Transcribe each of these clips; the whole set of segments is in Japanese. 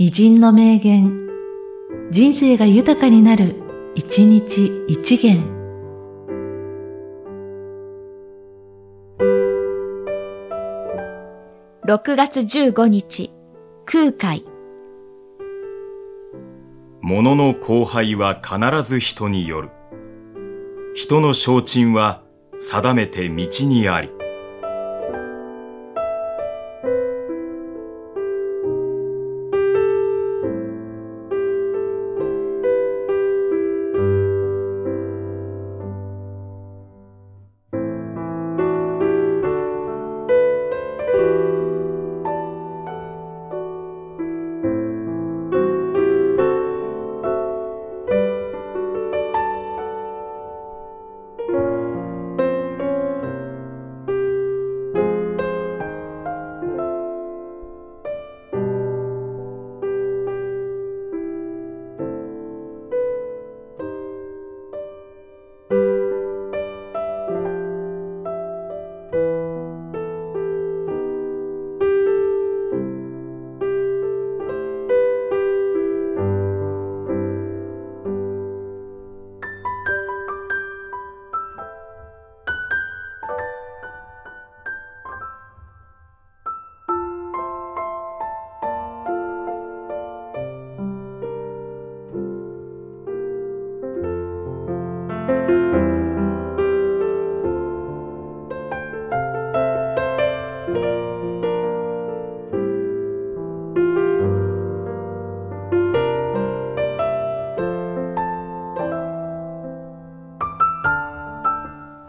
偉人の名言、人生が豊かになる、一日一元。6月15日、空海。物の荒廃は必ず人による。人の承鎮は定めて道にあり。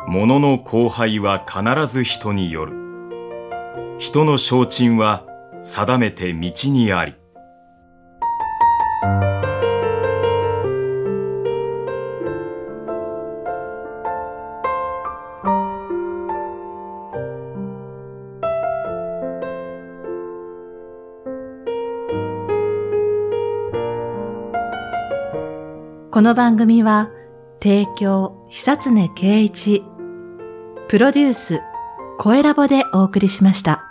物の荒廃は必ず人による。人の承鎮は定めて道にあり。この番組は、提供、久常圭一、プロデュース、声ラボでお送りしました。